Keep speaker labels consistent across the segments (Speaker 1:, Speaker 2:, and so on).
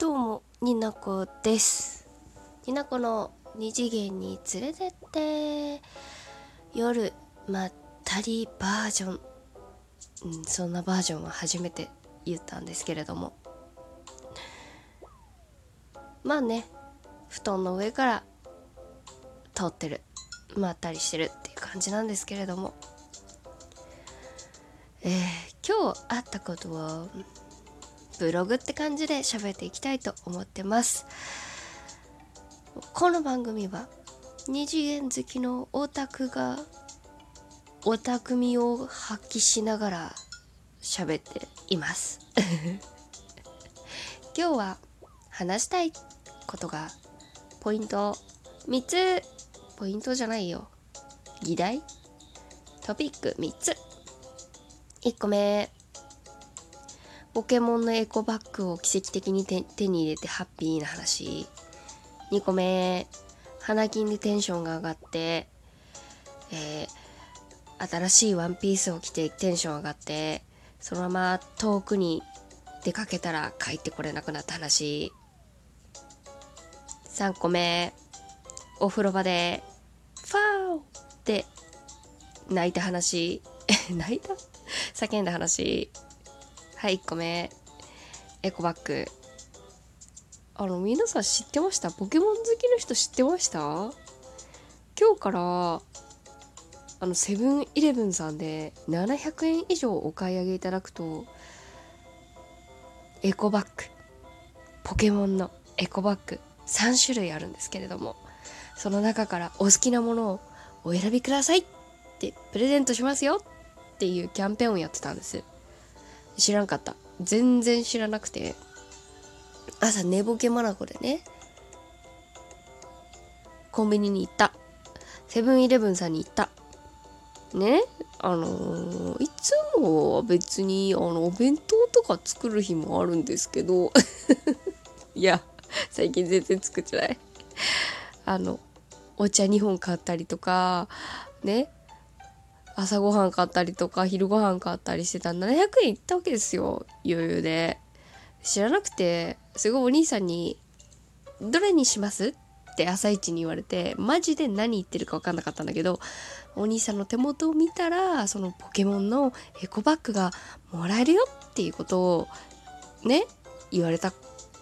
Speaker 1: どうもになこです。になこの二次元に連れてって夜まったりバージョン、うん、そんなバージョンは初めて言ったんですけれども。まあね布団の上から通ってるまったりしてるっていう感じなんですけれども。えー、今日あったことをブログって感じで喋っていきたいと思ってます。この番組は二次元好きのオタクがオタク味を発揮しながら喋っています。今日は話したいことがポイント3つ。ポイントじゃないよ。議題。トピック3つ。1個目。ポケモンのエコバッグを奇跡的に手に入れてハッピーな話。2個目花金でテンションが上がって、えー、新しいワンピースを着てテンション上がってそのまま遠くに出かけたら帰ってこれなくなった話。3個目お風呂場でファーって泣いた話。泣いた？叫んだ話。はい1個目エコバッグ。あの皆さん知ってました？ポケモン好きの人知ってました？今日からあのセブンイレブンさんで700円以上お買い上げいただくとエコバッグ。ポケモンのエコバッグ。3種類あるんですけれどもその中からお好きなものをお選びくださいってプレゼントしますよっていうキャンペーンをやってたんです。知らんかった。全然知らなくて。朝寝ぼけまなこでね。コンビニに行った。セブンイレブンさんに行った。ね？あのー、いつもは別にあのお弁当とか作る日もあるんですけど。いや最近全然作ってない。あのお茶2本買ったりとか。ね？朝ごはん買ったりとか昼ごはん買ったりしてた700円いったわけですよ余裕で。知らなくてすごいお兄さんに「どれにします?」って朝一に言われてマジで何言ってるか分かんなかったんだけどお兄さんの手元を見たらそのポケモンのエコバッグがもらえるよっていうことをね言われた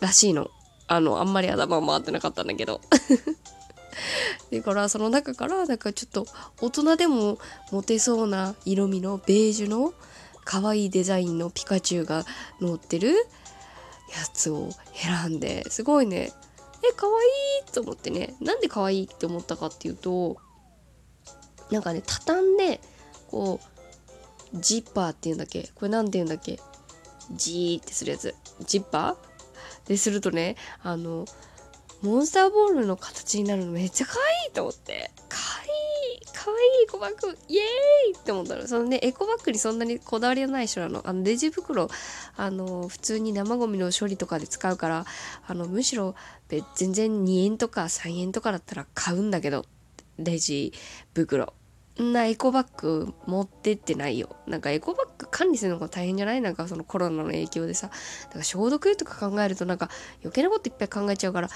Speaker 1: らしいの。あのあんまり頭回ってなかったんだけど。だからその中からなんかちょっと大人でもモテそうな色味のベージュの可愛いデザインのピカチュウが乗ってるやつを選んですごいね。え可愛いと思ってね。なんで可愛いって思ったかっていうとなんかね畳んでこうジッパーっていうんだっけ？これ何て言うんだっけ？ジーってするやつ。ジッパー？でするとねあのモンスターボールの形になるのめっちゃ可愛いと思って。可愛い可愛いエコバッグイエーイって思ったの。そのね、エコバッグにそんなにこだわりのない人なの。あの、レジ袋、あの、普通に生ゴミの処理とかで使うから、あの、むしろ、全然2円とか3円とかだったら買うんだけど、レジ袋。んなエコバッグ持ってってないよ。なんかエコバッグ管理するのが大変じゃない？なんかそのコロナの影響でさ。だから消毒とか考えるとなんか余計なこといっぱい考えちゃうから、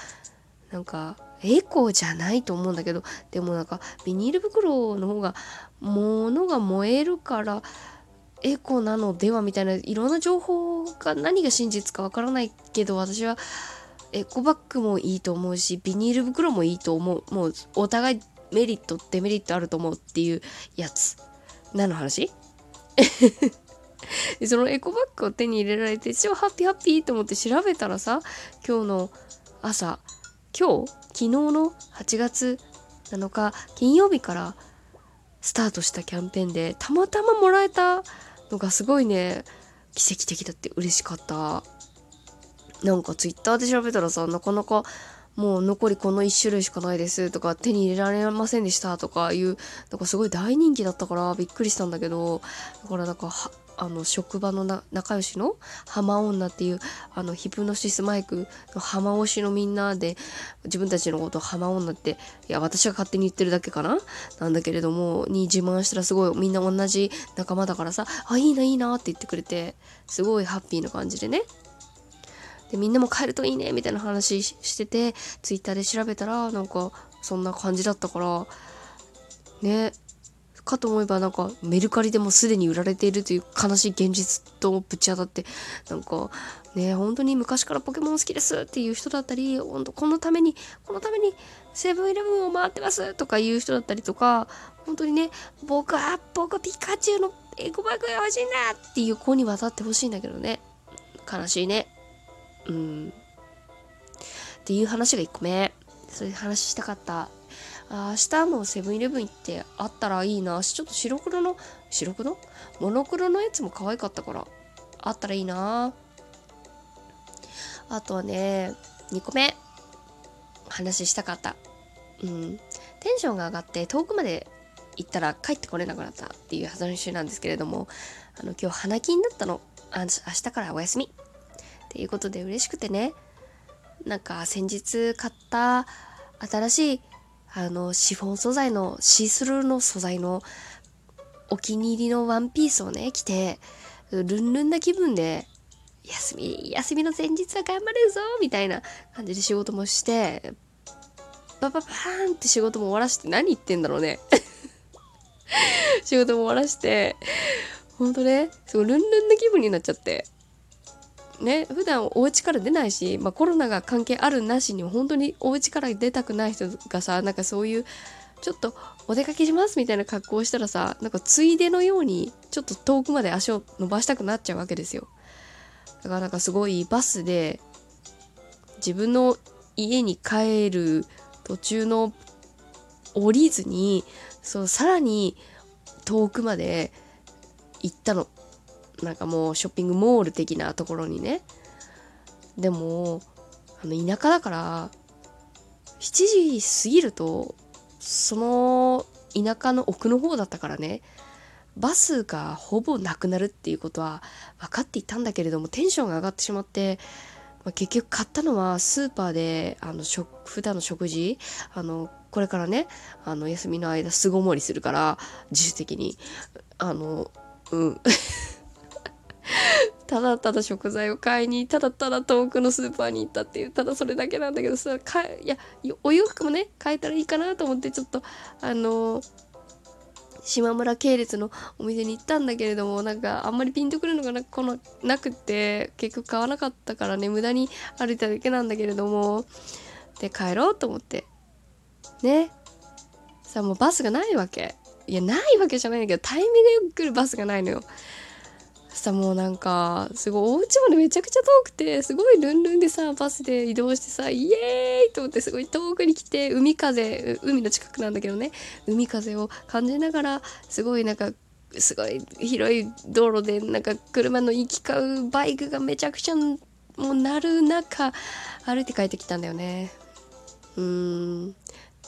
Speaker 1: なんかエコじゃないと思うんだけどでもなんかビニール袋の方が物が燃えるからエコなのではみたいないろんな情報が何が真実かわからないけど私はエコバッグもいいと思うしビニール袋もいいと思う。もうお互いメリットデメリットあると思うっていうやつ。何の話？そのエコバッグを手に入れられて超ハッピーハッピーと思って調べたらさ今日の朝今日昨日の8月7日金曜日からスタートしたキャンペーンでたまたまもらえたのがすごいね奇跡的だって嬉しかった。なんかツイッターで調べたらさなかなかもう残りこの1種類しかないですとか手に入れられませんでしたとかいうなんかすごい大人気だったからびっくりしたんだけどだからなんかあの職場の仲良しの浜女っていうあのヒプノシスマイクの浜推しのみんなで自分たちのことを浜女っていや私が勝手に言ってるだけかな。なんだけれどもに自慢したらすごいみんな同じ仲間だからさあいいないいなって言ってくれてすごいハッピーな感じでね。でみんなも帰るといいねみたいな話しててツイッターで調べたらなんかそんな感じだったからね。かと思えばなんかメルカリでもすでに売られているという悲しい現実とぶち当たってなんかね本当に昔からポケモン好きですっていう人だったり本当このためにこのためにセブンイレブンを回ってますとかいう人だったりとか本当にね僕は僕ピカチュウのエコバッグが欲しいんだっていう子に渡ってほしいんだけどね。悲しいね。うん。っていう話が1個目。そういう話したかったあ明日もセブンイレブン行ってあったらいいな。ちょっと白黒の白黒？モノクロのやつも可愛かったから。あったらいいな。あとはね2個目。話したかった。うん。テンションが上がって遠くまで行ったら帰ってこれなくなったっていう話なんですけれどもあの今日花金だったの。あ明日からお休み。っていうことで嬉しくてね。なんか先日買った新しいあのシフォン素材のシースルーの素材のお気に入りのワンピースをね着てルンルンな気分で休み休みの前日は頑張れるぞみたいな感じで仕事もしてパパパーンって仕事も終わらして何言ってんだろうね。仕事も終わらしてほんとねすごいルンルンな気分になっちゃって。ね普段お家から出ないし、まあ、コロナが関係あるなしに本当にお家から出たくない人がさなんかそういうちょっとお出かけしますみたいな格好をしたらさなんかついでのようにちょっと遠くまで足を伸ばしたくなっちゃうわけですよ。だからなんかすごいバスで自分の家に帰る途中の降りずにそうさらに遠くまで行ったの。なんかもうショッピングモール的なところにね。でもあの田舎だから7時過ぎるとその田舎の奥の方だったからねバスがほぼなくなるっていうことは分かっていたんだけれどもテンションが上がってしまって、まあ、結局買ったのはスーパーであの普段の食事あのこれからねあの休みの間巣ごもりするから自主的に。あのうん。ただただ食材を買いにただただ遠くのスーパーに行ったっていうただそれだけなんだけどさかいやお洋服もね変えたらいいかなと思ってちょっとあの島村系列のお店に行ったんだけれどもなんかあんまりピンとくるのがなこのなくて結局買わなかったからね無駄に歩いただけなんだけれどもで帰ろうと思って。ね。さあもうバスがないわけ。いやないわけじゃないんだけどタイミングよく来るバスがないのよ。さもうなんかすごいお家までめちゃくちゃ遠くてすごいルンルンでさバスで移動してさイエーイと思ってすごい遠くに来て海風海の近くなんだけどね。海風を感じながらすごいなんかすごい広い道路でなんか車の行き交うバイクがめちゃくちゃもう鳴る中歩いて帰ってきたんだよね。うーん。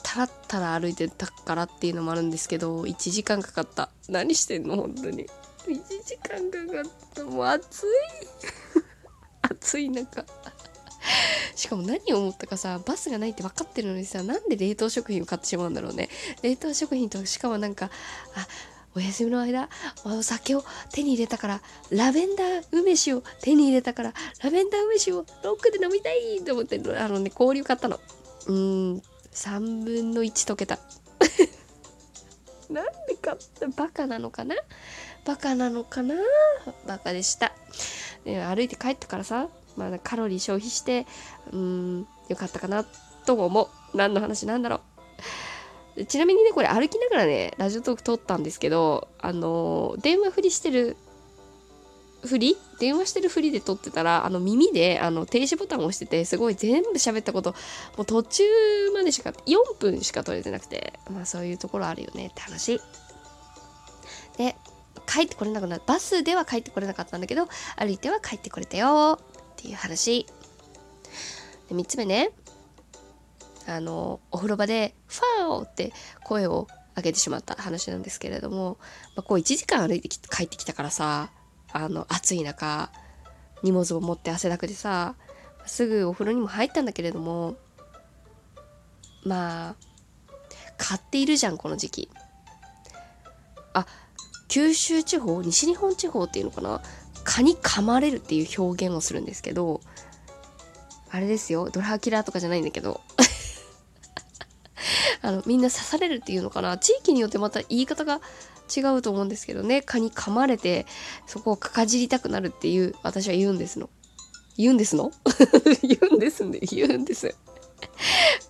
Speaker 1: たらったら歩いてたからっていうのもあるんですけど1時間かかった。何してんの本当に。1時間かかった。もう暑い。暑い中。しかも何を思ったかさバスがないって分かってるのにさなんで冷凍食品を買ってしまうんだろうね。冷凍食品としかもなんかあお休みの間お酒を手に入れたからラベンダー梅酒を手に入れたからラベンダー梅酒をロックで飲みたいと思ってあのね氷を買ったの。うーん。3分の1溶けた。なんで買ったバカなのかな？バカなのかな？バカでした。歩いて帰ってからさ、まあ、カロリー消費して、うん、よかったかなとも思う。何の話なんだろう。ちなみにね、これ歩きながらね、ラジオトーク撮ったんですけど、あの、電話振りしてる振り？電話してるふりで撮ってたら、あの耳であの停止ボタンを押してて、すごい全部喋ったこと、もう途中までしか、4分しか撮れてなくて、まあそういうところあるよねって話。で、帰ってこれなくなバスでは帰ってこれなかったんだけど歩いては帰ってこれたよ。っていう話。で3つ目ね。あのお風呂場で「ファー!」って声を上げてしまった。話なんですけれども、まあ、こう1時間歩いて帰ってきたからさ。あの暑い中荷物を持って汗だくでさすぐお風呂にも入ったんだけれども。まあ買っているじゃんこの時期。あ九州地方西日本地方っていうのかな？蚊に噛まれるっていう表現をするんですけどあれですよ。ドラキュラとかじゃないんだけど。あのみんな刺されるっていうのかな？地域によってまた言い方が違うと思うんですけどね。蚊に噛まれてそこをかかじりたくなるっていう私は言うんですの。言うんですの？言うんですんで言うんです。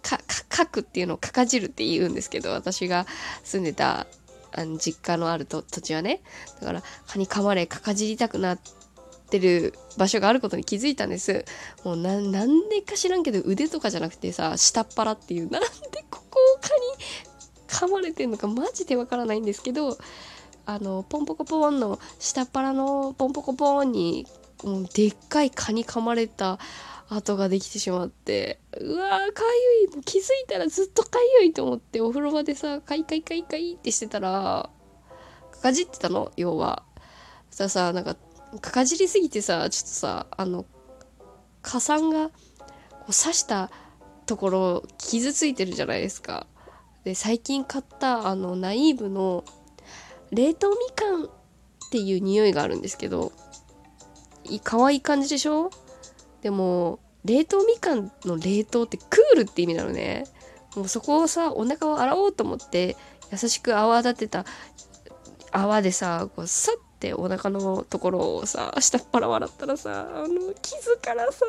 Speaker 1: かかくっていうのをかかじるって言うんですけど私が住んでたあの実家のある土地はね。だから蚊に噛まれかかじりたくなってる場所があることに気づいたんです。もうなんでか知らんけど腕とかじゃなくてさ下っ腹っていうなんでここを蚊に噛まれてんのかマジでわからないんですけどあのポンポコポーンの下っ腹のポンポコポーンにもうでっかい蚊に噛まれた跡ができてしまってうわーかゆい気づいたらずっとかゆいと思ってお風呂場でさかいかいかいかいってしてたらかかじってたの要は。そしたらさなんかかじりすぎてさちょっとさあの火山がこう刺したところ傷ついてるじゃないですか。で最近買ったあのナイーブの冷凍みかんっていう匂いがあるんですけどい可愛い感じでしょ？でも冷凍みかんの冷凍ってクールって意味なのね。もうそこをさお腹を洗おうと思って優しく泡立てた泡でさこうさってお腹のところをさ下っ腹笑ったらさあの傷からさ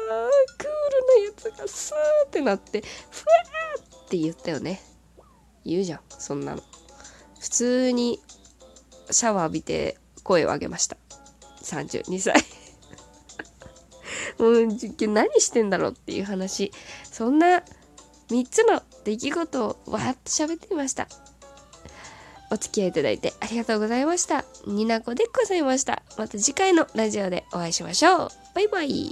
Speaker 1: クールなやつがスーってなってふわーって言ったよね。言うじゃんそんなの。普通にシャワー浴びて声を上げました。32歳。もう何してんだろうっていう話。そんな3つの出来事をわーっと喋ってみました。お付き合いいただいてありがとうございました。になこでございました。また次回のラジオでお会いしましょう。バイバイ。